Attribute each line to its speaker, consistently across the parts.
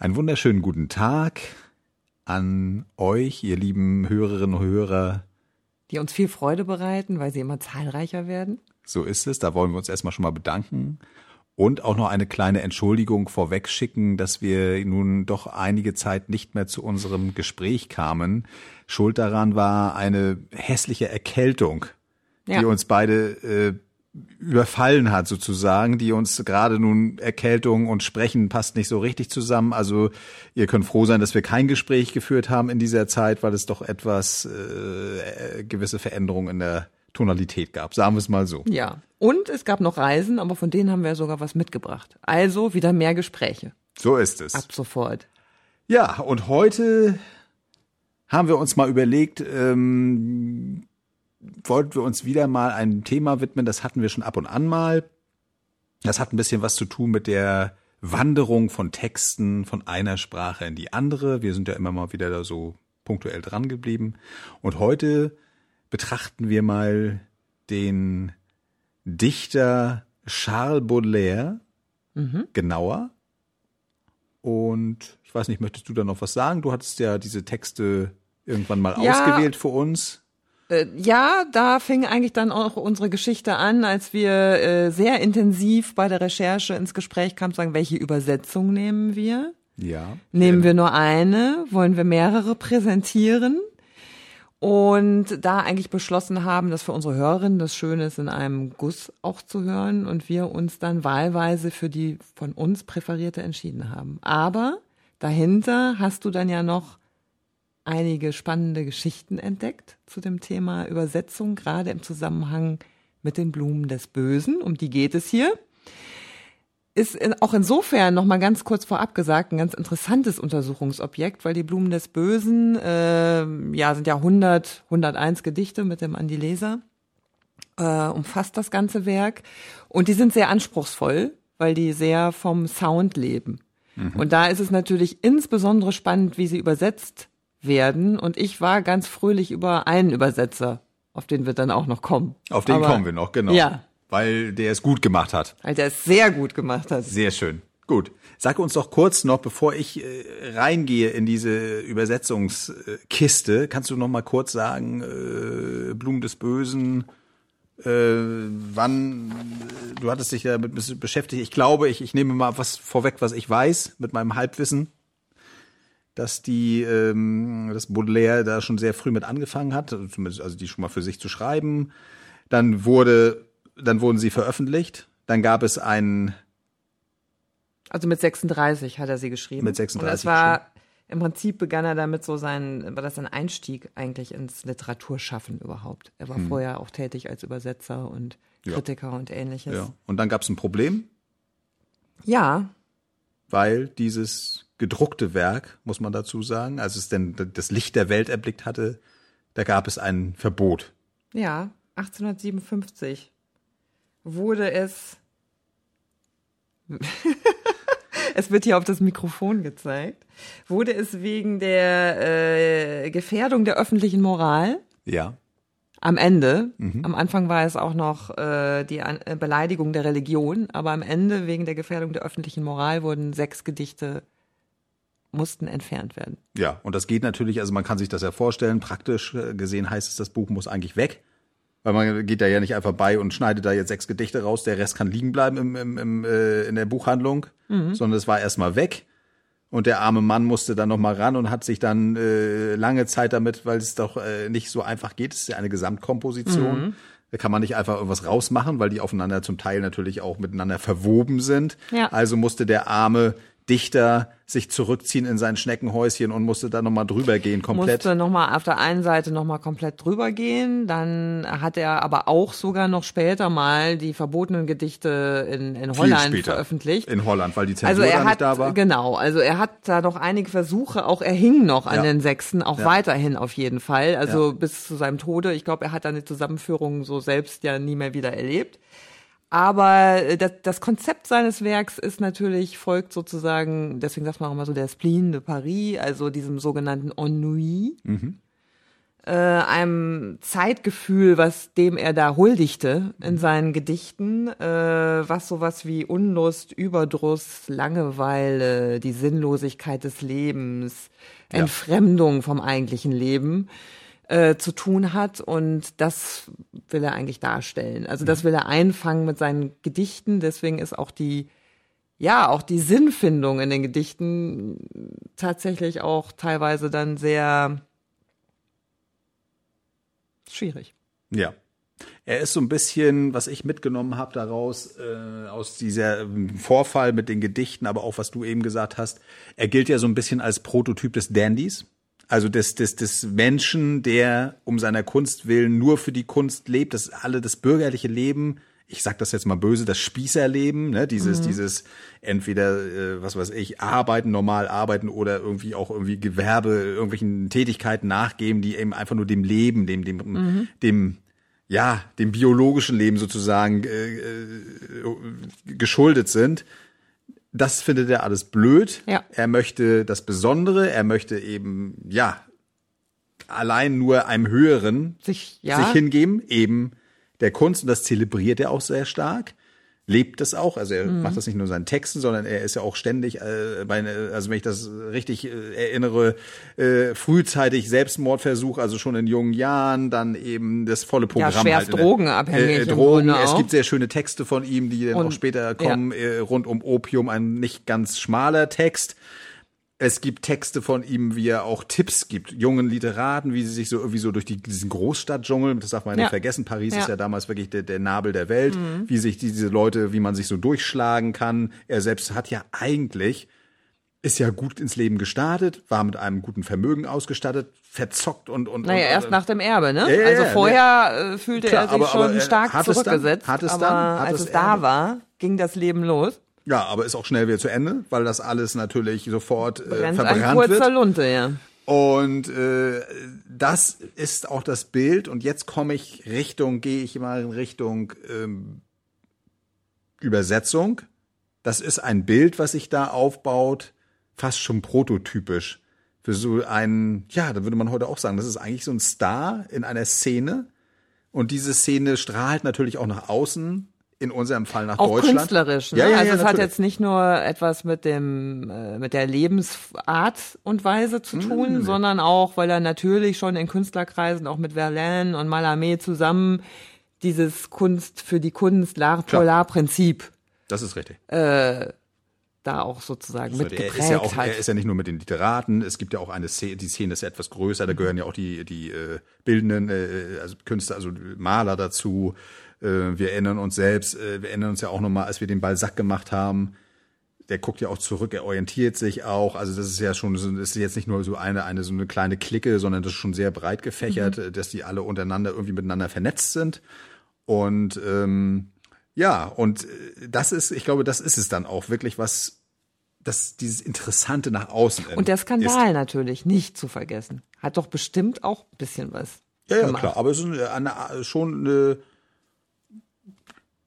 Speaker 1: Einen wunderschönen guten Tag an euch, ihr lieben Hörerinnen und Hörer.
Speaker 2: Die uns viel Freude bereiten, weil sie immer zahlreicher werden.
Speaker 1: So ist es. Da wollen wir uns erstmal schon mal bedanken. Und auch noch eine kleine Entschuldigung vorweg schicken, dass wir nun doch einige Zeit nicht mehr zu unserem Gespräch kamen. Schuld daran war eine hässliche Erkältung, ja. die uns beide äh, überfallen hat sozusagen, die uns gerade nun Erkältung und Sprechen passt nicht so richtig zusammen. Also ihr könnt froh sein, dass wir kein Gespräch geführt haben in dieser Zeit, weil es doch etwas äh, gewisse Veränderungen in der Tonalität gab, sagen wir es mal so.
Speaker 2: Ja. Und es gab noch Reisen, aber von denen haben wir sogar was mitgebracht. Also wieder mehr Gespräche.
Speaker 1: So ist es.
Speaker 2: Ab sofort.
Speaker 1: Ja, und heute haben wir uns mal überlegt, ähm, wollten wir uns wieder mal einem Thema widmen, das hatten wir schon ab und an mal. Das hat ein bisschen was zu tun mit der Wanderung von Texten von einer Sprache in die andere. Wir sind ja immer mal wieder da so punktuell dran geblieben. Und heute betrachten wir mal den Dichter Charles Baudelaire mhm. genauer. Und ich weiß nicht, möchtest du da noch was sagen? Du hattest ja diese Texte irgendwann mal ja, ausgewählt für uns.
Speaker 2: Äh, ja, da fing eigentlich dann auch unsere Geschichte an, als wir äh, sehr intensiv bei der Recherche ins Gespräch kamen, sagen, welche Übersetzung nehmen wir?
Speaker 1: Ja.
Speaker 2: Nehmen wir nur eine? Wollen wir mehrere präsentieren? Und da eigentlich beschlossen haben, dass für unsere Hörerinnen das Schöne ist, in einem Guss auch zu hören und wir uns dann wahlweise für die von uns präferierte entschieden haben. Aber dahinter hast du dann ja noch einige spannende Geschichten entdeckt zu dem Thema Übersetzung, gerade im Zusammenhang mit den Blumen des Bösen. Um die geht es hier. Ist auch insofern noch mal ganz kurz vorab gesagt ein ganz interessantes Untersuchungsobjekt, weil die Blumen des Bösen äh, ja sind ja 100 101 Gedichte mit dem Andi Leser äh, umfasst das ganze Werk und die sind sehr anspruchsvoll, weil die sehr vom Sound leben. Mhm. Und da ist es natürlich insbesondere spannend, wie sie übersetzt werden. Und ich war ganz fröhlich über einen Übersetzer, auf den wir dann auch noch kommen.
Speaker 1: Auf den Aber, kommen wir noch, genau. Ja. Weil der es gut gemacht hat.
Speaker 2: Weil der es sehr gut gemacht hat.
Speaker 1: Sehr schön. Gut. Sag uns doch kurz noch, bevor ich äh, reingehe in diese Übersetzungskiste, kannst du noch mal kurz sagen, äh, Blumen des Bösen, äh, wann, du hattest dich ja damit beschäftigt. Ich glaube, ich, ich nehme mal was vorweg, was ich weiß, mit meinem Halbwissen dass die, ähm, dass Baudelaire da schon sehr früh mit angefangen hat, also zumindest also die schon mal für sich zu schreiben. Dann wurde, dann wurden sie veröffentlicht. Dann gab es einen.
Speaker 2: Also mit 36 hat er sie geschrieben.
Speaker 1: Mit 36. Und
Speaker 2: das war im Prinzip begann er damit so sein, war das ein Einstieg eigentlich ins Literaturschaffen überhaupt. Er war hm. vorher auch tätig als Übersetzer und Kritiker ja. und ähnliches. Ja.
Speaker 1: Und dann gab es ein Problem.
Speaker 2: Ja.
Speaker 1: Weil dieses gedruckte Werk, muss man dazu sagen, als es denn das Licht der Welt erblickt hatte, da gab es ein Verbot.
Speaker 2: Ja, 1857 wurde es. es wird hier auf das Mikrofon gezeigt. Wurde es wegen der äh, Gefährdung der öffentlichen Moral.
Speaker 1: Ja.
Speaker 2: Am Ende, mhm. am Anfang war es auch noch äh, die An äh, Beleidigung der Religion, aber am Ende wegen der Gefährdung der öffentlichen Moral wurden sechs Gedichte mussten entfernt werden.
Speaker 1: Ja, und das geht natürlich, also man kann sich das ja vorstellen, praktisch äh, gesehen heißt es, das Buch muss eigentlich weg. Weil man geht da ja nicht einfach bei und schneidet da jetzt sechs Gedichte raus, der Rest kann liegen bleiben im, im, im, äh, in der Buchhandlung, mhm. sondern es war erstmal weg. Und der arme Mann musste dann nochmal ran und hat sich dann äh, lange Zeit damit, weil es doch äh, nicht so einfach geht, es ist ja eine Gesamtkomposition. Mhm. Da kann man nicht einfach irgendwas rausmachen, weil die aufeinander zum Teil natürlich auch miteinander verwoben sind. Ja. Also musste der arme Dichter sich zurückziehen in sein Schneckenhäuschen und musste da nochmal drüber gehen, komplett.
Speaker 2: Musste nochmal auf der einen Seite nochmal komplett drüber gehen. Dann hat er aber auch sogar noch später mal die verbotenen Gedichte in, in Holland veröffentlicht.
Speaker 1: In Holland, weil die Zensur
Speaker 2: also er
Speaker 1: da
Speaker 2: hat,
Speaker 1: da war.
Speaker 2: Genau, also er hat da noch einige Versuche, auch er hing noch an ja. den Sechsten, auch ja. weiterhin auf jeden Fall. Also ja. bis zu seinem Tode. Ich glaube, er hat da eine Zusammenführung so selbst ja nie mehr wieder erlebt. Aber äh, das, das Konzept seines Werks ist natürlich, folgt sozusagen, deswegen sagt man auch immer so der Spleen de Paris, also diesem sogenannten Ennui. Mhm. äh, einem Zeitgefühl, was dem er da huldigte in seinen Gedichten, äh, was sowas wie Unlust, Überdruss, Langeweile, die Sinnlosigkeit des Lebens,
Speaker 1: Ja.
Speaker 2: Entfremdung vom eigentlichen Leben äh, zu tun hat und das will er eigentlich darstellen. Also das will er einfangen mit seinen Gedichten, deswegen ist auch die ja, auch die Sinnfindung in den Gedichten tatsächlich auch teilweise dann sehr schwierig.
Speaker 1: Ja. Er ist so ein bisschen, was ich mitgenommen habe daraus, äh, aus dieser ähm, Vorfall mit den Gedichten, aber auch was du eben gesagt hast, er gilt ja so ein bisschen als Prototyp des Dandys. Also des, des, des Menschen, der um seiner Kunst willen nur für die Kunst lebt, das alle das bürgerliche Leben, ich sag das jetzt mal böse, das Spießerleben, ne, dieses, dieses entweder, äh, was weiß ich, arbeiten, normal arbeiten oder irgendwie auch irgendwie Gewerbe, irgendwelchen Tätigkeiten nachgeben, die eben einfach nur dem Leben, dem, dem, dem, ja, dem biologischen Leben sozusagen äh, äh, geschuldet sind. Das findet er alles blöd.
Speaker 2: Ja.
Speaker 1: Er möchte das Besondere, er möchte eben, ja, allein nur einem Höheren
Speaker 2: Sich, ja,
Speaker 1: sich hingeben, eben der Kunst, und das zelebriert er auch sehr stark. Lebt das auch, also er
Speaker 2: Mhm.
Speaker 1: macht das nicht nur in seinen Texten, sondern er ist ja auch ständig, äh, bei, also wenn ich das richtig äh, erinnere, äh, frühzeitig Selbstmordversuch, also schon in jungen Jahren, dann eben das volle Programm.
Speaker 2: schwerst
Speaker 1: halt der-
Speaker 2: drogenabhängig
Speaker 1: Äh,
Speaker 2: im
Speaker 1: Drogen, es gibt sehr schöne Texte von ihm, die dann
Speaker 2: Und-
Speaker 1: auch später kommen, äh, rund um Opium, ein nicht ganz schmaler Text. Es gibt Texte von ihm, wie er auch Tipps gibt, jungen Literaten, wie sie sich so irgendwie so durch die, diesen Großstadtdschungel, das darf man ja nicht vergessen, Paris
Speaker 2: Ja.
Speaker 1: ist ja damals wirklich der, der Nabel der Welt, wie sich diese Leute, wie man sich so durchschlagen kann. Er selbst hat ja eigentlich, ist ja gut ins Leben gestartet, war mit einem guten Vermögen ausgestattet, verzockt und, und,
Speaker 2: naja,
Speaker 1: und,
Speaker 2: erst nach dem Erbe, ne?
Speaker 1: Ja,
Speaker 2: also
Speaker 1: ja,
Speaker 2: vorher äh, fühlte
Speaker 1: Klar,
Speaker 2: er sich
Speaker 1: aber-
Speaker 2: schon
Speaker 1: aber,
Speaker 2: stark
Speaker 1: hat es dann-
Speaker 2: zurückgesetzt,
Speaker 1: hat es
Speaker 2: aber
Speaker 1: dann- hat
Speaker 2: als
Speaker 1: das
Speaker 2: es da war, ging das Leben los.
Speaker 1: Ja, aber ist auch schnell wieder zu Ende, weil das alles natürlich sofort äh,
Speaker 2: Brennt ein
Speaker 1: verbrannt
Speaker 2: kurzer
Speaker 1: wird.
Speaker 2: Lunte, ja.
Speaker 1: Und äh, das ist auch das Bild. Und jetzt komme ich Richtung, gehe ich mal in Richtung ähm, Übersetzung. Das ist ein Bild, was sich da aufbaut, fast schon prototypisch. Für so einen, ja, da würde man heute auch sagen, das ist eigentlich so ein Star in einer Szene. Und diese Szene strahlt natürlich auch nach außen, in unserem Fall nach
Speaker 2: Auch
Speaker 1: Deutschland.
Speaker 2: künstlerisch, ne?
Speaker 1: Ja, ja,
Speaker 2: also
Speaker 1: ja,
Speaker 2: es hat
Speaker 1: natürlich.
Speaker 2: jetzt nicht nur etwas mit dem äh, mit der Lebensart und Weise zu tun, sondern auch, weil er natürlich schon in Künstlerkreisen auch mit Verlaine und Mallarmé zusammen dieses Kunst für die Kunst L'art pour l'art Prinzip
Speaker 1: Das ist richtig.
Speaker 2: da auch sozusagen
Speaker 1: So,
Speaker 2: mit
Speaker 1: er
Speaker 2: geprägt
Speaker 1: ist ja auch,
Speaker 2: hat.
Speaker 1: er ist ja nicht nur mit den Literaten, es gibt ja auch eine Szene, die Szene ist ja etwas größer, da gehören ja auch die, die äh, bildenden äh, also Künstler, also Maler dazu. Äh, wir erinnern uns selbst, äh, wir erinnern uns ja auch nochmal, als wir den Balzac gemacht haben, der guckt ja auch zurück, er orientiert sich auch. Also das ist ja schon, das ist jetzt nicht nur so eine, eine so eine kleine Clique, sondern das ist schon sehr breit gefächert,
Speaker 2: Mhm.
Speaker 1: äh, dass die alle untereinander irgendwie miteinander vernetzt sind. Und ähm, ja, und das ist, ich glaube, das ist es dann auch wirklich, was das dieses Interessante nach außen
Speaker 2: und der
Speaker 1: ist.
Speaker 2: Skandal natürlich nicht zu vergessen. Hat doch bestimmt auch ein bisschen was
Speaker 1: Ja, ja, klar, aber es ist eine, eine, schon eine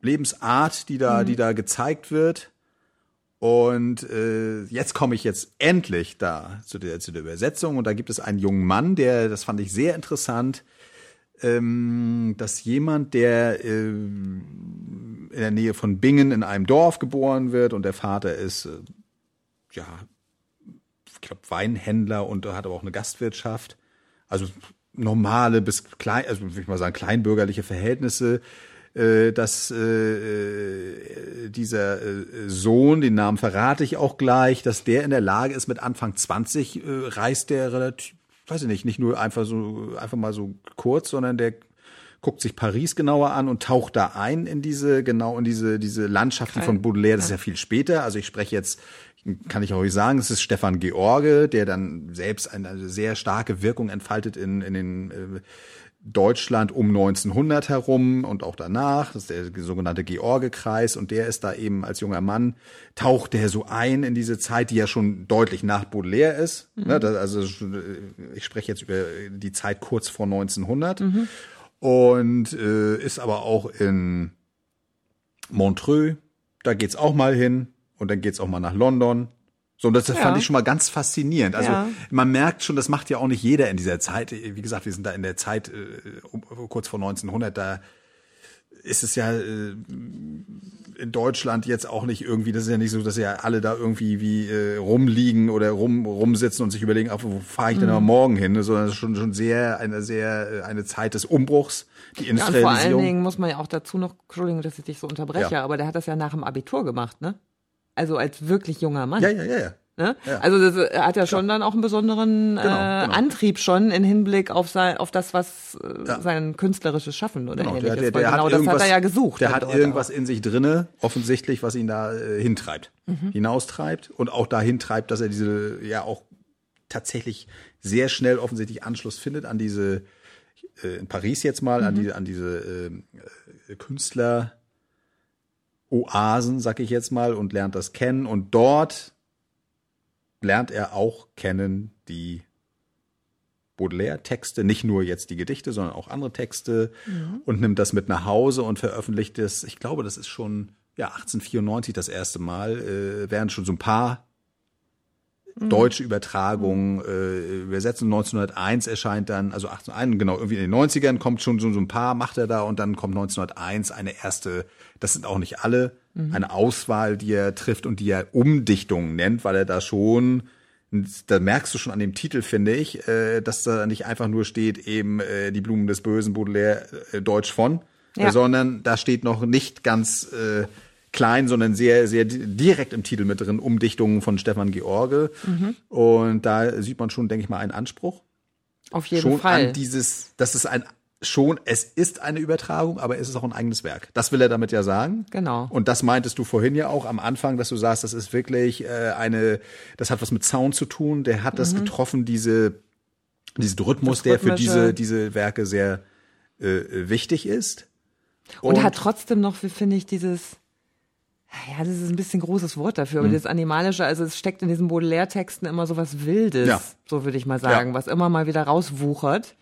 Speaker 1: Lebensart, die da, die da gezeigt wird. Und äh, jetzt komme ich jetzt endlich da zu der, zu der Übersetzung. Und da gibt es einen jungen Mann, der, das fand ich sehr interessant, ähm, dass jemand, der äh, in der Nähe von Bingen in einem Dorf geboren wird und der Vater ist, äh, ja, ich glaube, Weinhändler und hat aber auch eine Gastwirtschaft. Also normale bis klein, also würde ich mal sagen, kleinbürgerliche Verhältnisse, dass äh, äh, dieser äh, Sohn, den Namen verrate ich auch gleich, dass der in der Lage ist, mit Anfang 20 äh, reist der relativ, weiß ich nicht, nicht nur einfach so, einfach mal so kurz, sondern der guckt sich Paris genauer an und taucht da ein in diese, genau in diese, diese Landschaft, die von Baudelaire, das ist ja. viel später. Also ich spreche jetzt, kann ich euch sagen, es ist Stefan George, der dann selbst eine sehr starke Wirkung entfaltet in, in den äh, Deutschland um 1900 herum und auch danach. Das ist der sogenannte George-Kreis und der ist da eben als junger Mann, taucht der so ein in diese Zeit, die ja schon deutlich nach Baudelaire ist. Ne, das, also ich spreche jetzt über die Zeit kurz vor 1900 und äh, ist aber auch in Montreux. Da geht's auch mal hin und dann geht's auch mal nach London So, und das, das
Speaker 2: Ja.
Speaker 1: fand ich schon mal ganz faszinierend. Also
Speaker 2: Ja.
Speaker 1: man merkt schon, das macht ja auch nicht jeder in dieser Zeit. Wie gesagt, wir sind da in der Zeit äh, um, kurz vor 1900, da ist es ja äh, in Deutschland jetzt auch nicht irgendwie, das ist ja nicht so, dass ja alle da irgendwie wie äh, rumliegen oder rum rumsitzen und sich überlegen, ach, wo fahre ich denn
Speaker 2: Mhm.
Speaker 1: morgen hin, sondern es ist schon schon sehr eine sehr äh, eine Zeit des Umbruchs, die
Speaker 2: Ja, und vor allen
Speaker 1: Industrialisierung.
Speaker 2: Dingen muss man ja auch dazu noch, Entschuldigung, dass ich dich so unterbreche,
Speaker 1: Ja.
Speaker 2: aber der hat das ja nach dem Abitur gemacht, ne? Also als wirklich junger Mann.
Speaker 1: ja, ja, ja, ja.
Speaker 2: Ne?
Speaker 1: Ja.
Speaker 2: Also das, er hat ja schon dann auch einen besonderen äh,
Speaker 1: genau.
Speaker 2: Antrieb schon in Hinblick auf sein, auf das, was äh,
Speaker 1: Ja.
Speaker 2: sein künstlerisches Schaffen oder
Speaker 1: Genau,
Speaker 2: ähnliches.
Speaker 1: der, der, der
Speaker 2: genau
Speaker 1: hat
Speaker 2: das hat er ja gesucht.
Speaker 1: Der hat irgendwas
Speaker 2: auch.
Speaker 1: in sich drinne, offensichtlich, was ihn da äh, hintreibt,
Speaker 2: Mhm.
Speaker 1: hinaustreibt und auch dahin treibt, dass er diese ja auch tatsächlich sehr schnell offensichtlich Anschluss findet an diese äh, in Paris jetzt mal
Speaker 2: Mhm.
Speaker 1: an die an diese ähm, äh, Künstler Oasen, sag ich jetzt mal, und lernt das kennen. Und dort lernt er auch kennen die Baudelaire-Texte, nicht nur jetzt die Gedichte, sondern auch andere Texte. Und nimmt das mit nach Hause und veröffentlicht es. Ich glaube, das ist schon ja 1894 das erste Mal, äh, während schon so ein paar deutsche Übertragungen äh, übersetzen. 1901 erscheint dann, also 1801, genau, irgendwie in den 90ern kommt schon so, so ein paar, macht er da und dann kommt 1901 eine erste, das sind auch nicht alle, eine Auswahl, die er trifft und die er Umdichtungen nennt, weil er da schon da merkst du schon an dem Titel, finde ich, äh, dass da nicht einfach nur steht, eben äh, die Blumen des Bösen, Baudelaire, äh, Deutsch von,
Speaker 2: Ja.
Speaker 1: sondern da steht noch nicht ganz äh, klein, sondern sehr, sehr di- direkt im Titel mit drin, Umdichtungen von Stefan George.
Speaker 2: Mhm.
Speaker 1: Und da sieht man schon, denke ich mal, einen Anspruch.
Speaker 2: Auf jeden
Speaker 1: schon
Speaker 2: Fall.
Speaker 1: an dieses, das ist ein, schon, es ist eine Übertragung, aber es ist auch ein eigenes Werk. Das will er damit ja sagen.
Speaker 2: Genau.
Speaker 1: Und das meintest du vorhin ja auch am Anfang, dass du sagst, das ist wirklich äh, eine, das hat was mit Sound zu tun. Der hat das getroffen, diese, diesen Rhythmus, der für diese, diese Werke sehr äh, wichtig ist.
Speaker 2: Und, hat trotzdem noch, wie finde ich, dieses, ja, das ist ein bisschen großes Wort dafür,
Speaker 1: Mhm.
Speaker 2: aber das Animalische, also es steckt in diesen Baudelaire-Texten immer so was Wildes,
Speaker 1: Ja.
Speaker 2: so würde ich mal sagen,
Speaker 1: Ja.
Speaker 2: was immer mal wieder rauswuchert.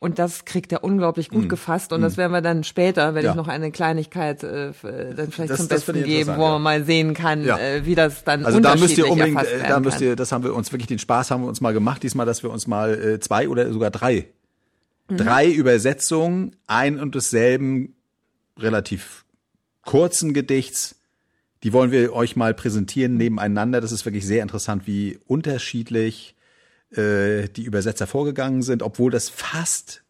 Speaker 2: Und das kriegt er unglaublich gut gefasst. Und das werden wir dann später, wenn
Speaker 1: Mhm. Ja.
Speaker 2: ich noch eine Kleinigkeit äh, äh, dann vielleicht
Speaker 1: Das-
Speaker 2: zum
Speaker 1: das
Speaker 2: Besten geben, wo
Speaker 1: ja.
Speaker 2: man mal sehen kann,
Speaker 1: Ja.
Speaker 2: äh, wie das dann
Speaker 1: Also da müsst ihr unbedingt, äh, da müsst ihr, das haben wir uns wirklich den Spaß haben wir uns mal gemacht, diesmal, dass wir uns mal äh, zwei oder sogar drei,
Speaker 2: Mhm.
Speaker 1: drei Übersetzungen ein und desselben relativ kurzen Gedichts, die wollen wir euch mal präsentieren nebeneinander. Das ist wirklich sehr interessant, wie unterschiedlich äh, die Übersetzer vorgegangen sind, obwohl das fast,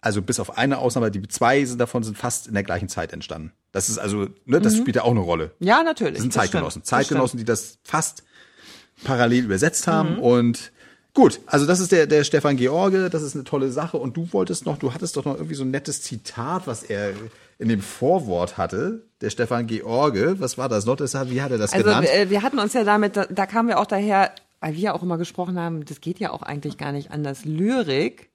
Speaker 1: also bis auf eine Ausnahme, die zwei sind davon sind fast in der gleichen Zeit entstanden. Das ist also, ne, das spielt ja auch eine Rolle.
Speaker 2: Ja, natürlich.
Speaker 1: Das sind
Speaker 2: das
Speaker 1: Zeitgenossen.
Speaker 2: das
Speaker 1: Zeitgenossen, die das fast parallel übersetzt haben.
Speaker 2: Mhm.
Speaker 1: Und gut, also das ist der, der Stefan George, das ist eine tolle Sache. Und du wolltest noch, du hattest doch noch irgendwie so ein nettes Zitat, was er in dem Vorwort hatte, der Stefan George. Was war das noch? Das, wie hat er das
Speaker 2: Also
Speaker 1: genannt?
Speaker 2: äh, wir hatten uns ja damit, da, da kamen wir auch daher, weil wir ja auch immer gesprochen haben, das geht ja auch eigentlich gar nicht anders. Lyrik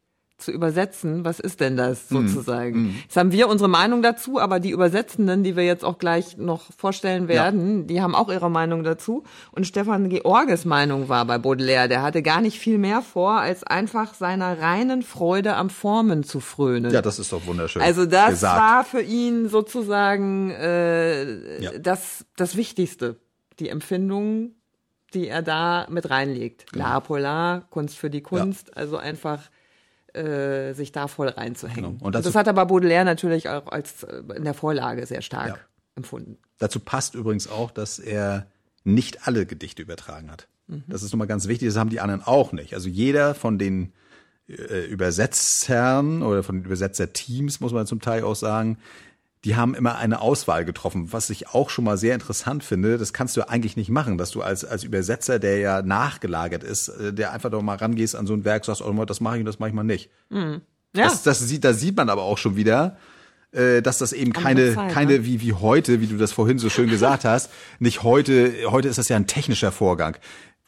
Speaker 2: zu übersetzen, was ist denn das
Speaker 1: Mhm.
Speaker 2: sozusagen? Jetzt haben wir unsere Meinung dazu, aber die Übersetzenden, die wir jetzt auch gleich noch vorstellen werden, die haben auch ihre Meinung dazu. Und Stefan Georges Meinung war bei Baudelaire, der hatte gar nicht viel mehr vor, als einfach seiner reinen Freude am Formen zu frönen.
Speaker 1: ja, das ist doch wunderschön.
Speaker 2: Also das
Speaker 1: gesagt.
Speaker 2: war für ihn sozusagen äh,
Speaker 1: Ja.
Speaker 2: das, das Wichtigste, die Empfindung, die er da mit reinlegt.
Speaker 1: Genau.
Speaker 2: La Polar, Kunst für die Kunst, also einfach äh, sich da voll reinzuhängen.
Speaker 1: Genau. Und
Speaker 2: Und,
Speaker 1: dazu-
Speaker 2: das hat aber Baudelaire natürlich auch als äh, in der Vorlage sehr stark
Speaker 1: Ja.
Speaker 2: empfunden.
Speaker 1: Dazu passt übrigens auch, dass er nicht alle Gedichte übertragen hat.
Speaker 2: Mhm.
Speaker 1: Das ist nochmal ganz wichtig, das haben die anderen auch nicht. Also jeder von den äh, Übersetzern oder von den Übersetzerteams, muss man zum Teil auch sagen, die haben immer eine Auswahl getroffen, was ich auch schon mal sehr interessant finde. Das kannst du eigentlich nicht machen, dass du als, als Übersetzer, der ja nachgelagert ist, äh, der einfach doch mal rangehst an so ein Werk, sagst, oh, das mache ich und das mache ich mal nicht.
Speaker 2: Ja,
Speaker 1: Das, das sieht, da sieht man aber auch schon wieder, äh, dass das eben keine,
Speaker 2: Zeit,
Speaker 1: keine
Speaker 2: ne?
Speaker 1: wie, wie heute, wie du das vorhin so schön gesagt hast, nicht heute, heute ist das ja ein technischer Vorgang.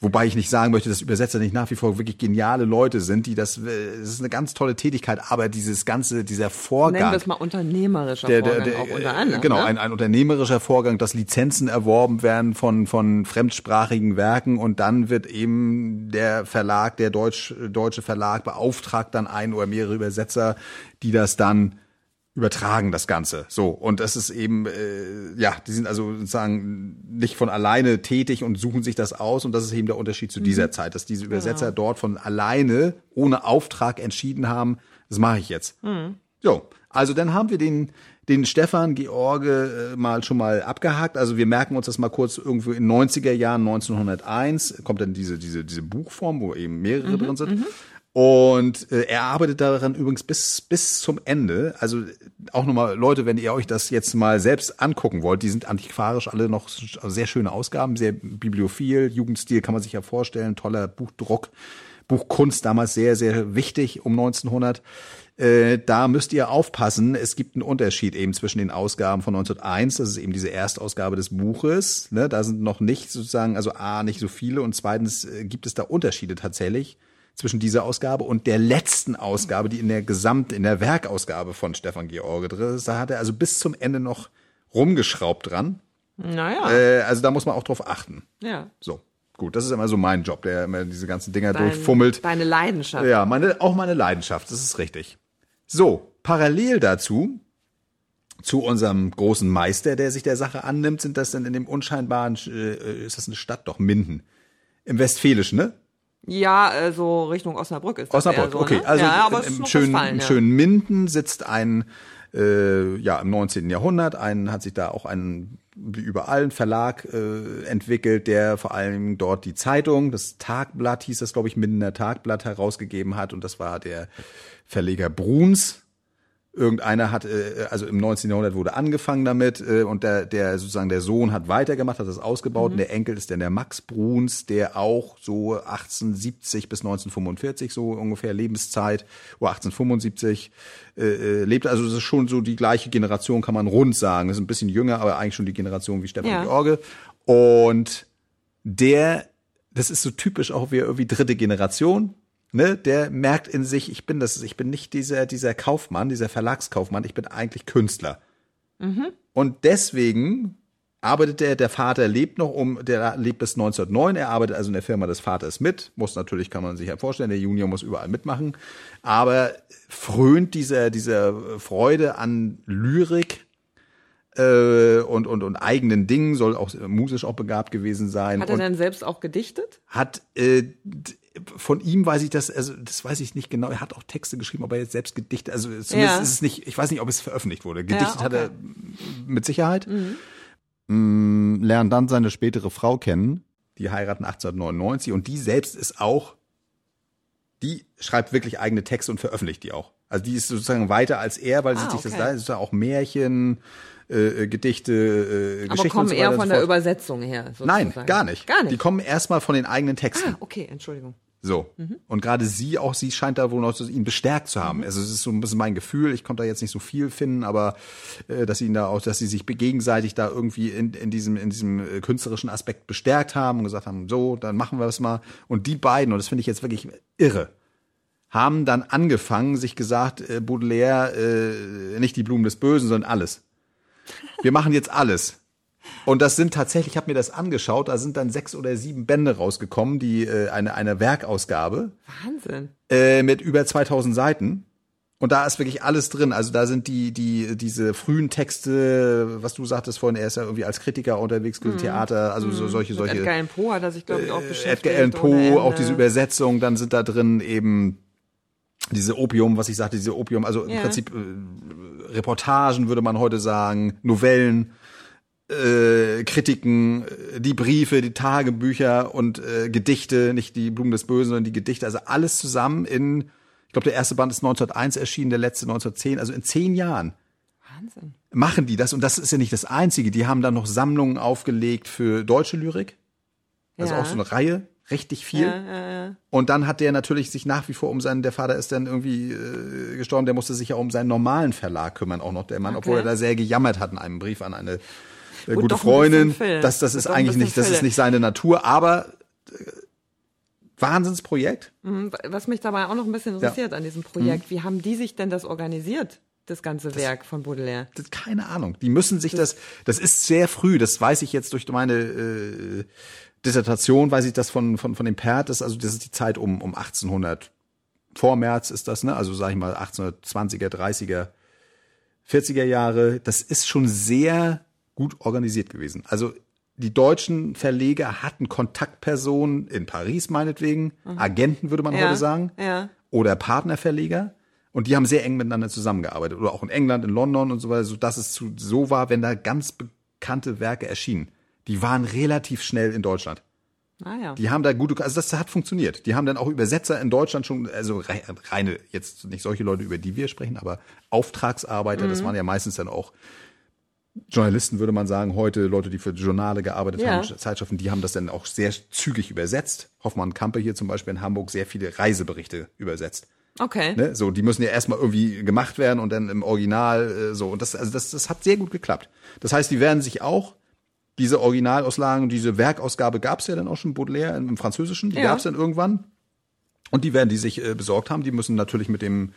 Speaker 1: Wobei ich nicht sagen möchte, dass Übersetzer nicht nach wie vor wirklich geniale Leute sind, die das, äh, das ist eine ganz tolle Tätigkeit, aber dieses ganze, dieser
Speaker 2: nennen
Speaker 1: Vorgang.
Speaker 2: wir es mal unternehmerischer
Speaker 1: Der, der,
Speaker 2: Vorgang
Speaker 1: der,
Speaker 2: auch unter
Speaker 1: äh,
Speaker 2: anderem.
Speaker 1: genau,
Speaker 2: ne?
Speaker 1: ein, ein unternehmerischer Vorgang, dass Lizenzen erworben werden von, von fremdsprachigen Werken und dann wird eben der Verlag, der Deutsch, deutsche Verlag beauftragt dann ein oder mehrere Übersetzer, die das dann übertragen das Ganze. So und das ist eben äh, ja, die sind also sozusagen nicht von alleine tätig und suchen sich das aus und das ist eben der Unterschied zu dieser Zeit, dass diese Übersetzer
Speaker 2: Genau.
Speaker 1: dort von alleine ohne Auftrag entschieden haben, das mache ich jetzt. So, also dann haben wir den den Stefan George äh, mal schon mal abgehakt. Also wir merken uns das mal kurz irgendwo in 90er Jahren 1901 kommt dann diese diese diese Buchform, wo eben mehrere drin sind. Und äh, er arbeitet daran übrigens bis bis zum Ende. Also auch nochmal Leute, wenn ihr euch das jetzt mal selbst angucken wollt, die sind antiquarisch alle noch sehr schöne Ausgaben, sehr bibliophil, Jugendstil kann man sich ja vorstellen, toller Buchdruck, Buchkunst damals sehr sehr wichtig um 1900. Äh, da müsst ihr aufpassen. Es gibt einen Unterschied eben zwischen den Ausgaben von 1901, das ist eben diese Erstausgabe des Buches. Ne? Da sind noch nicht sozusagen, also a nicht so viele und zweitens äh, gibt es da Unterschiede tatsächlich zwischen dieser Ausgabe und der letzten Ausgabe, die in der Gesamt, in der Werkausgabe von Stefan George drin ist. Da hat er also bis zum Ende noch rumgeschraubt dran.
Speaker 2: Naja,
Speaker 1: Äh, also da muss man auch drauf achten.
Speaker 2: ja.
Speaker 1: So, gut, das ist immer so mein Job, der immer diese ganzen Dinger
Speaker 2: Dein,
Speaker 1: durchfummelt.
Speaker 2: Deine Leidenschaft.
Speaker 1: Ja, meine, auch meine Leidenschaft, das ist richtig. So, parallel dazu, zu unserem großen Meister, der sich der Sache annimmt, sind das dann in dem unscheinbaren, äh, ist das eine Stadt? Doch, Minden. Im Westfälischen, ne?
Speaker 2: Ja, äh, so Richtung Osnabrück ist das
Speaker 1: Osnabrück,
Speaker 2: so,
Speaker 1: okay.
Speaker 2: Ne?
Speaker 1: Also
Speaker 2: ja,
Speaker 1: im, im, schönen, im
Speaker 2: ja.
Speaker 1: schönen Minden sitzt ein, äh, ja, im 19. Jahrhundert, ein, hat sich da auch ein, wie überall, ein Verlag äh, entwickelt, der vor allem dort die Zeitung, das Tagblatt hieß das, glaube ich, Mindener Tagblatt herausgegeben hat und das war der Verleger Bruns. Irgendeiner hat, äh, also im 19. Jahrhundert wurde angefangen damit äh, und der, der sozusagen der Sohn hat weitergemacht, hat das ausgebaut und der Enkel ist dann der Max Bruns, der auch so 1870 bis 1945 so ungefähr Lebenszeit oder 1875 äh, äh, lebte. Also das ist schon so die gleiche Generation, kann man rund sagen. Das ist ein bisschen jünger, aber eigentlich schon die Generation wie Stefan
Speaker 2: Ja.
Speaker 1: George. Und der, das ist so typisch auch wie irgendwie dritte Generation, ne, der merkt in sich, ich bin das, ich bin nicht dieser, dieser Kaufmann, dieser Verlagskaufmann, ich bin eigentlich Künstler. Und deswegen arbeitet der, der Vater lebt noch um, der lebt bis 1909, er arbeitet also in der Firma des Vaters mit, muss natürlich, kann man sich ja vorstellen, der Junior muss überall mitmachen, aber frönt dieser, dieser Freude an Lyrik, äh, und, und, und eigenen Dingen, soll auch musisch auch begabt gewesen sein.
Speaker 2: Hat er
Speaker 1: und
Speaker 2: denn selbst auch gedichtet?
Speaker 1: hat äh, von ihm weiß ich das, also das weiß ich nicht genau. Er hat auch Texte geschrieben, aber jetzt selbst Gedichte, also zumindest
Speaker 2: Ja.
Speaker 1: ist es nicht, ich weiß nicht, ob es veröffentlicht wurde. Gedichtet hat er
Speaker 2: okay.
Speaker 1: mit Sicherheit. Mm, lernen dann seine spätere Frau kennen, die heiraten 1899 und die selbst ist auch, die schreibt wirklich eigene Texte und veröffentlicht die auch. Also die ist sozusagen weiter als er, weil sie
Speaker 2: Ah,
Speaker 1: sich das
Speaker 2: okay.
Speaker 1: da ist ja auch Märchen, äh, äh, Gedichte, äh,
Speaker 2: Aber
Speaker 1: Geschichten
Speaker 2: kommen
Speaker 1: so
Speaker 2: eher von
Speaker 1: so
Speaker 2: der. Übersetzung her.
Speaker 1: Nein,
Speaker 2: sozusagen.
Speaker 1: gar nicht.
Speaker 2: Gar nicht.
Speaker 1: Die kommen erstmal von den eigenen Texten.
Speaker 2: ah, okay, Entschuldigung.
Speaker 1: So. Und gerade sie, auch sie scheint da wohl noch ihn bestärkt zu haben. Also es ist so ein bisschen mein Gefühl, ich konnte da jetzt nicht so viel finden, aber äh, dass sie ihn da auch, dass sie sich gegenseitig da irgendwie in, in diesem, in diesem äh, künstlerischen Aspekt bestärkt haben und gesagt haben, so, dann machen wir das mal. Und die beiden, und das finde ich jetzt wirklich irre, haben dann angefangen, sich gesagt, äh, Baudelaire, äh, nicht die Blumen des Bösen, sondern alles. Wir machen jetzt alles. Und das sind tatsächlich, ich habe mir das angeschaut, da sind dann sechs oder sieben Bände rausgekommen, die äh, eine, eine Werkausgabe
Speaker 2: Wahnsinn.
Speaker 1: äh, mit über 2000 Seiten. Und da ist wirklich alles drin. Also da sind die, die, diese frühen Texte, was du sagtest vorhin, er ist ja irgendwie als Kritiker unterwegs, Theater, also so, solche, solche.
Speaker 2: Edgar Allan Poe hat er sich, glaube ich, auch beschäftigt.
Speaker 1: Edgar Allan Poe, auch diese Übersetzung, dann sind da drin eben diese Opium, was ich sagte, diese Opium, also im
Speaker 2: Ja.
Speaker 1: Prinzip äh, Reportagen würde man heute sagen, Novellen, äh, Kritiken, äh, die Briefe, die Tagebücher und äh, Gedichte, nicht die Blumen des Bösen, sondern die Gedichte, also alles zusammen in, ich glaube, der erste Band ist 1901 erschienen, der letzte 1910, also in zehn Jahren
Speaker 2: Wahnsinn.
Speaker 1: machen die das und das ist ja nicht das Einzige. Die haben dann noch Sammlungen aufgelegt für deutsche Lyrik, also
Speaker 2: Ja.
Speaker 1: auch so eine Reihe, richtig viel.
Speaker 2: Ja, ja, ja.
Speaker 1: Und dann hat der natürlich sich nach wie vor um seinen, der Vater ist dann irgendwie äh, gestorben, der musste sich ja um seinen normalen Verlag kümmern, auch noch der Mann, obwohl er
Speaker 2: Okay.
Speaker 1: da sehr gejammert hat in einem Brief an eine
Speaker 2: Gut,
Speaker 1: gute Freundin. Das, das ist eigentlich nicht, das ist nicht seine Natur, aber äh, Wahnsinnsprojekt.
Speaker 2: Mhm, Was mich dabei auch noch ein bisschen interessiert an diesem
Speaker 1: Mhm.
Speaker 2: Projekt, wie haben die sich denn das organisiert, das ganze Werk von Baudelaire?
Speaker 1: Das, keine Ahnung. Die müssen sich das, das ist sehr früh, das weiß ich jetzt durch meine äh, Dissertation, weiß ich das von, von, von dem Pert, das, also das ist die Zeit um, um 1800, vor März ist das, ne? Also sag ich mal 1820er, 30er 40er Jahre, das ist schon sehr gut organisiert gewesen. Also die deutschen Verleger hatten Kontaktpersonen in Paris meinetwegen, Agenten würde man
Speaker 2: Ja,
Speaker 1: heute sagen,
Speaker 2: ja.
Speaker 1: oder Partnerverleger. Und die haben sehr eng miteinander zusammengearbeitet. Oder auch in England, in London und so weiter, so dass es zu, so war, wenn da ganz bekannte Werke erschienen. Die waren relativ schnell in Deutschland.
Speaker 2: Ah ja.
Speaker 1: Die haben da gute, also das hat funktioniert. Die haben dann auch Übersetzer in Deutschland schon, also rei- reine, jetzt nicht solche Leute, über die wir sprechen, aber Auftragsarbeiter,
Speaker 2: Mhm.
Speaker 1: das waren ja meistens dann auch Journalisten, würde man sagen, heute Leute, die für Journale gearbeitet
Speaker 2: Ja.
Speaker 1: haben, Zeitschriften, die haben das dann auch sehr zügig übersetzt. Hoffmann Kampe hier zum Beispiel in Hamburg sehr viele Reiseberichte übersetzt.
Speaker 2: Okay.
Speaker 1: Ne? So, die müssen ja erstmal irgendwie gemacht werden und dann im Original äh, so. Und das, also das, das hat sehr gut geklappt. Das heißt, die werden sich auch diese Originalauslagen, diese Werkausgabe gab es ja dann auch schon Baudelaire im, Französischen, die
Speaker 2: Ja.
Speaker 1: gab es dann irgendwann. Und die werden die sich äh, besorgt haben. Die müssen natürlich mit dem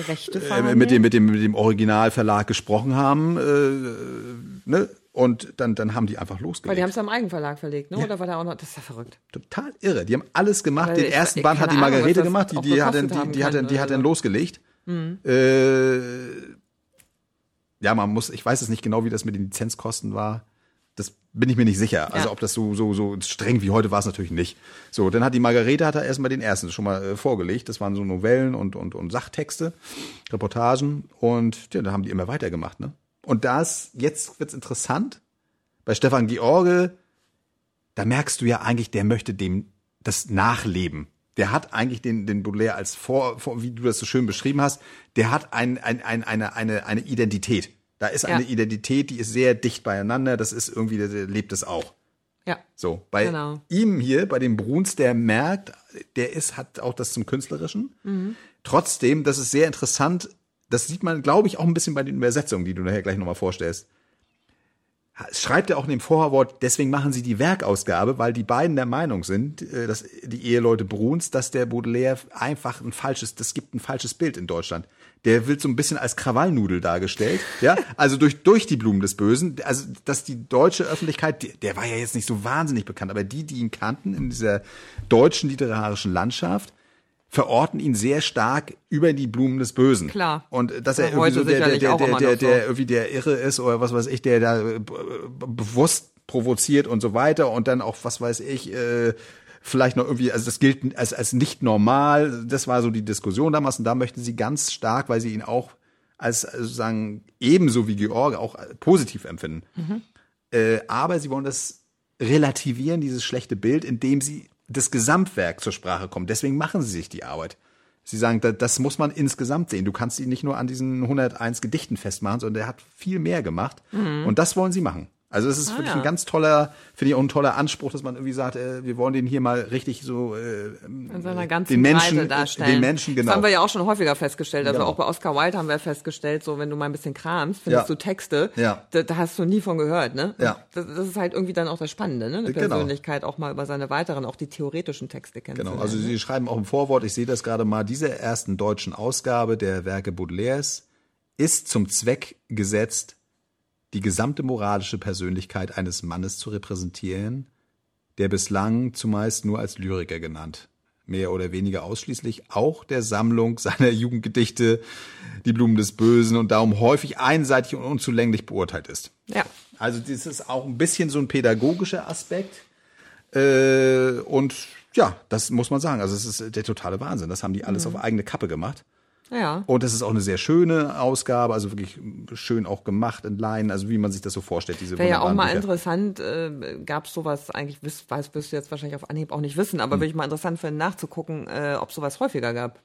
Speaker 2: Rechte
Speaker 1: äh, mit dem mit dem mit dem Originalverlag gesprochen haben, äh, ne? Und dann dann haben die einfach
Speaker 2: Weil
Speaker 1: losgelegt.
Speaker 2: die haben es ja im Eigenverlag verlegt, ne? Oder war da auch noch, das ist ja verrückt.
Speaker 1: Total irre. Die haben alles gemacht.
Speaker 2: Weil
Speaker 1: Den ersten Band hat die
Speaker 2: Ahnung,
Speaker 1: Margarete
Speaker 2: das
Speaker 1: gemacht. Die, die hat dann, die, die hat dann, die hat dann losgelegt. Äh, ja, man muss, ich weiß es nicht genau, wie das mit den Lizenzkosten war. Das bin ich mir nicht sicher. Also
Speaker 2: Ja.
Speaker 1: ob das so, so, so streng wie heute war es natürlich nicht. So, dann hat die Margarete hat er erstmal den ersten schon mal äh, vorgelegt. Das waren so Novellen und, und, und Sachtexte, Reportagen. Und ja, dann haben die immer weitergemacht, ne? Und das, jetzt wird's interessant. Bei Stefan George, da merkst du ja eigentlich, der möchte dem das nachleben. Der hat eigentlich den, den Baudelaire als vor, vor, wie du das so schön beschrieben hast, der hat ein, ein, ein, eine, eine, eine Identität. Da ist eine
Speaker 2: Ja.
Speaker 1: Identität, die ist sehr dicht beieinander. Das ist irgendwie, der, lebt es auch.
Speaker 2: Ja.
Speaker 1: So, bei
Speaker 2: Genau.
Speaker 1: ihm hier, bei dem Bruns, der merkt, der ist, hat auch das zum Künstlerischen.
Speaker 2: Mhm.
Speaker 1: Trotzdem, das ist sehr interessant, das sieht man, glaube ich, auch ein bisschen bei den Übersetzungen, die du nachher gleich nochmal vorstellst. Schreibt er auch in dem Vorwort, deswegen machen sie die Werkausgabe, weil die beiden der Meinung sind, äh, dass die Eheleute Bruns, dass der Baudelaire einfach ein falsches, das gibt ein falsches Bild in Deutschland. Der wird so ein bisschen als Krawallnudel dargestellt, ja, also durch, durch die Blumen des Bösen, also, dass die deutsche Öffentlichkeit, die- der war ja jetzt nicht so wahnsinnig bekannt, aber die, die ihn kannten in dieser deutschen literarischen Landschaft, verorten ihn sehr stark über die Blumen des Bösen.
Speaker 2: Klar.
Speaker 1: Und äh, dass er irgendwie so der, der, der, der, der, der irgendwie der Irre ist oder was weiß ich, der da äh, bewusst provoziert und so weiter und dann auch, was weiß ich, äh, vielleicht noch irgendwie, also das gilt als, als nicht normal. Das war so die Diskussion damals und da möchten sie ganz stark, weil sie ihn auch als also sagen ebenso wie George auch positiv empfinden. Äh, aber sie wollen das relativieren, dieses schlechte Bild, indem sie das Gesamtwerk zur Sprache kommt. Deswegen machen sie sich die Arbeit. Sie sagen, da- das muss man insgesamt sehen. Du kannst ihn nicht nur an diesen 101 Gedichten festmachen, sondern der hat viel mehr gemacht. Und das wollen sie machen. Also es ist wirklich.
Speaker 2: Ah, ja.
Speaker 1: ein ganz toller, finde ich auch ein toller Anspruch, dass man irgendwie sagt, äh, wir wollen den hier mal richtig so äh,
Speaker 2: in seiner ganzen
Speaker 1: den Menschen,
Speaker 2: Breite darstellen.
Speaker 1: den Menschen genau.
Speaker 2: Das haben wir ja auch schon häufiger festgestellt. Also
Speaker 1: Genau.
Speaker 2: auch bei Oscar Wilde haben wir festgestellt, so wenn du mal ein bisschen kramst, findest
Speaker 1: Ja.
Speaker 2: du Texte,
Speaker 1: Ja.
Speaker 2: da, da hast du nie von gehört, ne?
Speaker 1: Ja.
Speaker 2: Das, das ist halt irgendwie dann auch das Spannende, ne? Eine
Speaker 1: Genau.
Speaker 2: Persönlichkeit auch mal über seine weiteren, auch die theoretischen Texte
Speaker 1: Genau,
Speaker 2: kennenzulernen.
Speaker 1: also Sie schreiben auch im Vorwort, ich sehe das gerade mal, diese ersten deutschen Ausgabe der Werke Baudelaires ist zum Zweck gesetzt, die gesamte moralische Persönlichkeit eines Mannes zu repräsentieren, der bislang zumeist nur als Lyriker genannt, mehr oder weniger ausschließlich auch der Sammlung seiner Jugendgedichte, die Blumen des Bösen und darum häufig einseitig und unzulänglich beurteilt ist.
Speaker 2: ja.
Speaker 1: Also das ist auch ein bisschen so ein pädagogischer Aspekt. Äh, und ja, das muss man sagen. Also es ist der totale Wahnsinn. Das haben die alles auf eigene Kappe gemacht.
Speaker 2: Ja.
Speaker 1: Und das ist auch eine sehr schöne Ausgabe, also wirklich schön auch gemacht in Leinen, also wie man sich das so vorstellt, diese
Speaker 2: Wäre ja auch mal
Speaker 1: Bücher.
Speaker 2: interessant, äh, gab es sowas, eigentlich wiss, weiß, wirst du jetzt wahrscheinlich auf Anhieb auch nicht wissen,
Speaker 1: Hm.
Speaker 2: aber würde ich mal interessant finden, nachzugucken, äh, ob sowas häufiger gab.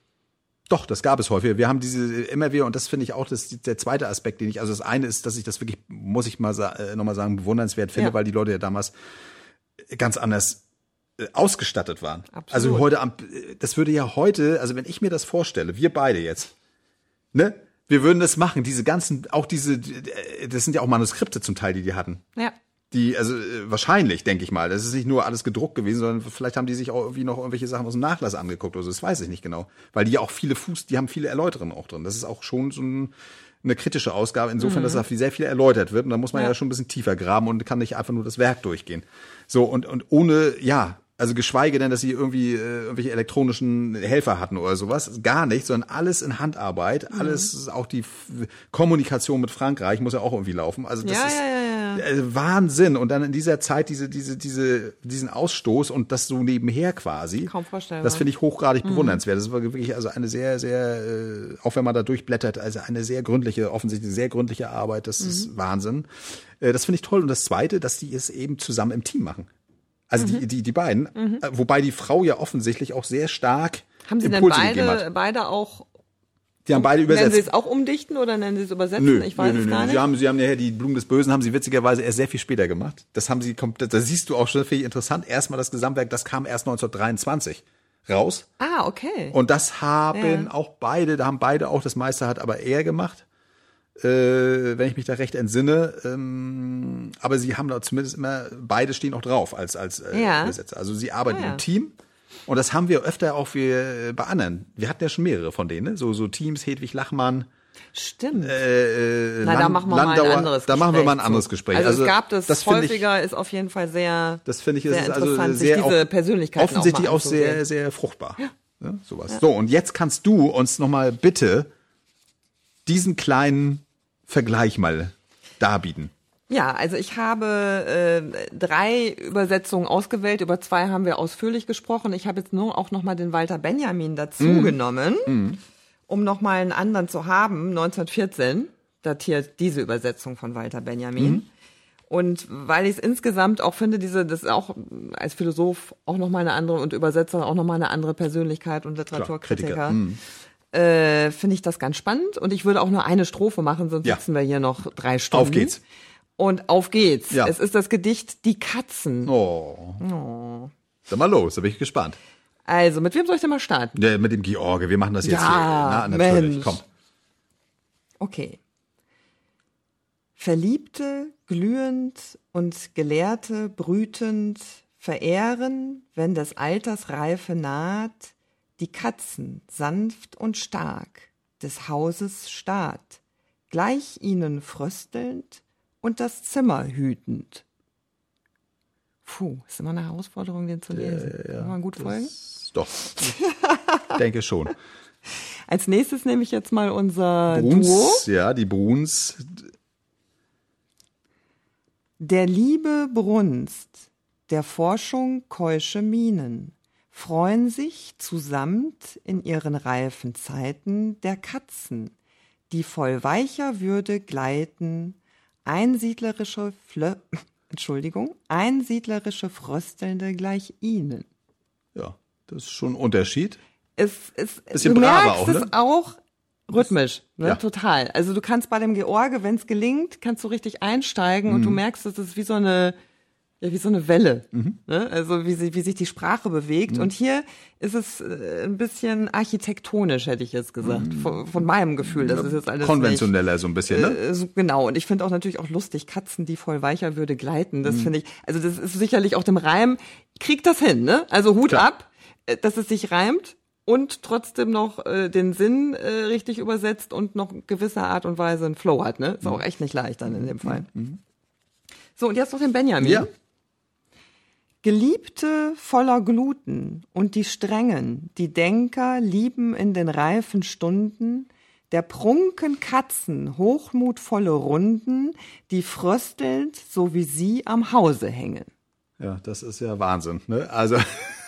Speaker 1: Doch, das gab es häufig. Wir haben diese immer wieder, und das finde ich auch das, der zweite Aspekt, den ich, also das eine ist, dass ich das wirklich, muss ich mal sa äh, nochmal sagen, bewundernswert finde,
Speaker 2: Ja.
Speaker 1: weil die Leute ja damals ganz anders ausgestattet waren.
Speaker 2: Absolut.
Speaker 1: Also heute, am, äh, das würde ja heute, also wenn ich mir das vorstelle, wir beide jetzt, ne? Wir würden das machen, diese ganzen, auch diese, äh, das sind ja auch Manuskripte zum Teil, die die hatten.
Speaker 2: Ja.
Speaker 1: Die, also äh, wahrscheinlich, denke ich mal. Das ist nicht nur alles gedruckt gewesen, sondern vielleicht haben die sich auch irgendwie noch irgendwelche Sachen aus dem Nachlass angeguckt oder so. Das weiß ich nicht genau. Weil die ja auch viele Fuß, die haben viele Erläuterungen auch drin. Das ist auch schon so ein, eine kritische Ausgabe, insofern, dass da sehr viel erläutert wird. Und da muss man ja.
Speaker 2: Ja.
Speaker 1: schon ein bisschen tiefer graben und kann nicht einfach nur das Werk durchgehen. So, und, und ohne, ja, Also geschweige denn, dass sie irgendwie äh, irgendwelche elektronischen Helfer hatten oder sowas. Gar nicht, sondern alles in Handarbeit.
Speaker 2: Mhm.
Speaker 1: Alles, auch die F Kommunikation mit Frankreich muss ja auch irgendwie laufen. Also das
Speaker 2: Ja,
Speaker 1: ist
Speaker 2: ja, ja,
Speaker 1: äh, Wahnsinn. Und dann in dieser Zeit diese, diese, diese, diesen Ausstoß und das so nebenher quasi.
Speaker 2: Kaum vorstellbar.
Speaker 1: Das finde ich hochgradig bewundernswert. Das war wirklich also eine sehr, sehr, äh, auch wenn man da durchblättert, also eine sehr gründliche, offensichtlich sehr gründliche Arbeit. Das ist Wahnsinn. Äh, das finde ich toll. Und das Zweite, dass die es eben zusammen im Team machen. Also die, die, die beiden. Äh, Wobei die Frau ja offensichtlich auch sehr stark
Speaker 2: Haben Sie
Speaker 1: Impulse
Speaker 2: denn beide, beide auch,
Speaker 1: Die haben beide
Speaker 2: nennen Sie
Speaker 1: übersetzt.
Speaker 2: es auch umdichten oder nennen Sie es übersetzen?
Speaker 1: Nö,
Speaker 2: ich weiß
Speaker 1: nö,
Speaker 2: es
Speaker 1: nö,
Speaker 2: gar
Speaker 1: nö.
Speaker 2: nicht.
Speaker 1: Sie haben, sie haben ja die Blumen des Bösen haben sie witzigerweise erst sehr viel später gemacht. Das haben sie komplett, da siehst du auch schon, finde ich interessant. Erstmal das Gesamtwerk, das kam erst 1923 raus.
Speaker 2: ah, okay.
Speaker 1: Und das haben
Speaker 2: Ja.
Speaker 1: auch beide, da haben beide auch, das meiste hat aber er gemacht, äh, wenn ich mich da recht entsinne. Ähm, aber sie haben da zumindest immer, beide stehen auch drauf als, als äh,
Speaker 2: Ja.
Speaker 1: Übersetzer. Also sie arbeiten
Speaker 2: Ah, ja.
Speaker 1: im Team. Und das haben wir öfter auch wir, bei anderen. Wir hatten ja schon mehrere von denen, ne? so, so Teams, Hedwig Lachmann,
Speaker 2: Stimmt.
Speaker 1: äh,
Speaker 2: Na, da
Speaker 1: Land-
Speaker 2: machen wir mal
Speaker 1: Landauer.
Speaker 2: ein anderes
Speaker 1: Da machen wir mal ein
Speaker 2: Gespräch
Speaker 1: anderes. Gespräch.
Speaker 2: Also, es gab das,
Speaker 1: das finde ich-
Speaker 2: häufiger, ist auf jeden Fall sehr,
Speaker 1: Das finde ich,
Speaker 2: sehr
Speaker 1: ist also
Speaker 2: interessant,
Speaker 1: sehr
Speaker 2: sich diese Persönlichkeiten
Speaker 1: offensichtlich
Speaker 2: auch, mal
Speaker 1: auch, sehr, sehr fruchtbar. Ja. sowas. So, und jetzt kannst du uns nochmal bitte diesen kleinen Vergleich mal darbieten.
Speaker 2: Ja, also ich habe äh, drei Übersetzungen ausgewählt. Über zwei haben wir ausführlich gesprochen. Ich habe jetzt nur auch noch mal den Walter Benjamin dazu
Speaker 1: Mhm.
Speaker 2: genommen, um noch mal einen anderen zu haben. 1914 datiert diese Übersetzung von Walter Benjamin.
Speaker 1: Mhm.
Speaker 2: Und weil ich es insgesamt auch finde, diese, das ist auch als Philosoph auch noch mal eine andere und Übersetzer auch noch mal eine andere Persönlichkeit und Literaturkritiker.
Speaker 1: Kritiker, mhm.
Speaker 2: Äh, finde ich das ganz spannend und ich würde auch nur eine Strophe machen, sonst
Speaker 1: Ja.
Speaker 2: sitzen wir hier noch drei Stunden.
Speaker 1: Auf geht's.
Speaker 2: Und auf geht's.
Speaker 1: Ja.
Speaker 2: Es ist das Gedicht Die Katzen.
Speaker 1: Oh. Sag mal los, da bin ich gespannt.
Speaker 2: Also, mit wem soll ich denn mal starten?
Speaker 1: Ja, mit dem George, wir machen das jetzt
Speaker 2: Ja,
Speaker 1: hier. Na, natürlich,
Speaker 2: Mensch.
Speaker 1: komm.
Speaker 2: Okay. Verliebte, glühend und Gelehrte brütend verehren, wenn des Alters Reife naht, die Katzen sanft und stark des Hauses Staat, gleich ihnen fröstelnd und das Zimmer hütend. Puh, ist immer eine Herausforderung, den zu lesen. Kann man gut folgen?
Speaker 1: Doch. Ich denke schon.
Speaker 2: Als nächstes nehme ich jetzt mal unser Duo.
Speaker 1: Bruns, ja, die Bruns.
Speaker 2: Der Liebe Brunst, der Forschung keusche Mienen, freuen sich zusammt in ihren reifen Zeiten der Katzen, die voll weicher Würde gleiten, einsiedlerische Flö Entschuldigung, einsiedlerische Fröstelnde gleich ihnen.
Speaker 1: Ja, das ist schon ein Unterschied.
Speaker 2: Es, es,
Speaker 1: Bisschen
Speaker 2: du
Speaker 1: braver
Speaker 2: merkst
Speaker 1: auch, ne?
Speaker 2: es auch rhythmisch, ne?
Speaker 1: Ja.
Speaker 2: total. Also du kannst bei dem George, wenn es gelingt, kannst du richtig einsteigen
Speaker 1: Mhm.
Speaker 2: und du merkst, es ist wie so eine, ja, wie so eine Welle.
Speaker 1: Mhm.
Speaker 2: Ne? Also wie, sie, wie sich die Sprache bewegt. Und hier ist es äh, ein bisschen architektonisch, hätte ich jetzt gesagt, von, von meinem Gefühl. Das ist jetzt alles nicht,
Speaker 1: Mhm. Konventioneller so ein bisschen, ne?
Speaker 2: äh, so, genau, und ich finde auch natürlich auch lustig, Katzen, die voll weicher würde gleiten.
Speaker 1: Mhm.
Speaker 2: Das finde ich, also das ist sicherlich auch dem Reim, kriegt das hin, ne? Also Hut
Speaker 1: Klar.
Speaker 2: ab, äh, dass es sich reimt und trotzdem noch äh, den Sinn äh, richtig übersetzt und noch gewisser Art und Weise einen Flow hat, ne? Ist
Speaker 1: Mhm.
Speaker 2: auch echt nicht leicht dann in dem Fall. So, und jetzt noch den Benjamin.
Speaker 1: Ja.
Speaker 2: Geliebte voller Gluten und die Strengen, die Denker lieben in den reifen Stunden, der prunken Katzen hochmutvolle Runden, die fröstelnd, so wie sie am Hause hängen.
Speaker 1: Ja, das ist ja Wahnsinn, ne? Also,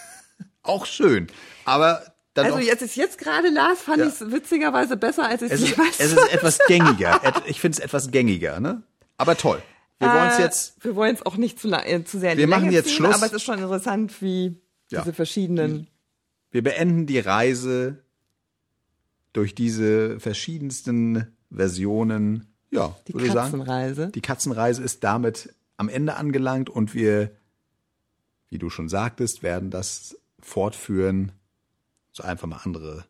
Speaker 1: auch schön. Aber dann
Speaker 2: Also jetzt ist jetzt gerade Las, fand
Speaker 1: Ja.
Speaker 2: ich es witzigerweise besser, als ich
Speaker 1: es,
Speaker 2: es
Speaker 1: ist,
Speaker 2: jemals
Speaker 1: es ist etwas gängiger. Ich finde es etwas gängiger, ne? Aber toll. Wir wollen es
Speaker 2: Äh,
Speaker 1: jetzt,
Speaker 2: Wir wollen es auch nicht zu, äh, zu sehr
Speaker 1: Wir machen
Speaker 2: Länge
Speaker 1: jetzt
Speaker 2: ziehen,
Speaker 1: Schluss.
Speaker 2: aber es ist schon interessant, wie
Speaker 1: Ja.
Speaker 2: diese verschiedenen.
Speaker 1: wir beenden die Reise durch diese verschiedensten Versionen. Ja,
Speaker 2: Die
Speaker 1: würde ich sagen.
Speaker 2: Katzenreise.
Speaker 1: Die Katzenreise ist damit am Ende angelangt und wir, wie du schon sagtest, werden das fortführen, so einfach mal andere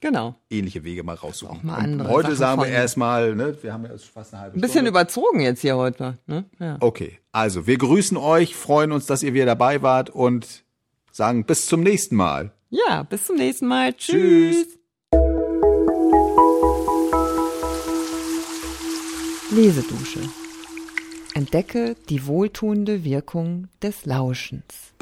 Speaker 2: Genau.
Speaker 1: ähnliche Wege mal raussuchen.
Speaker 2: Auch mal
Speaker 1: und
Speaker 2: andere
Speaker 1: heute
Speaker 2: Sachen
Speaker 1: sagen wir erstmal, ne, wir haben ja fast eine halbe
Speaker 2: Ein bisschen
Speaker 1: Stunde.
Speaker 2: überzogen jetzt hier heute. Ne? Ja.
Speaker 1: Okay, also wir grüßen euch, freuen uns, dass ihr wieder dabei wart und sagen bis zum nächsten Mal.
Speaker 2: ja, bis zum nächsten Mal. Tschüss.
Speaker 1: Tschüss.
Speaker 2: Lesedusche. Entdecke die wohltuende Wirkung des Lauschens.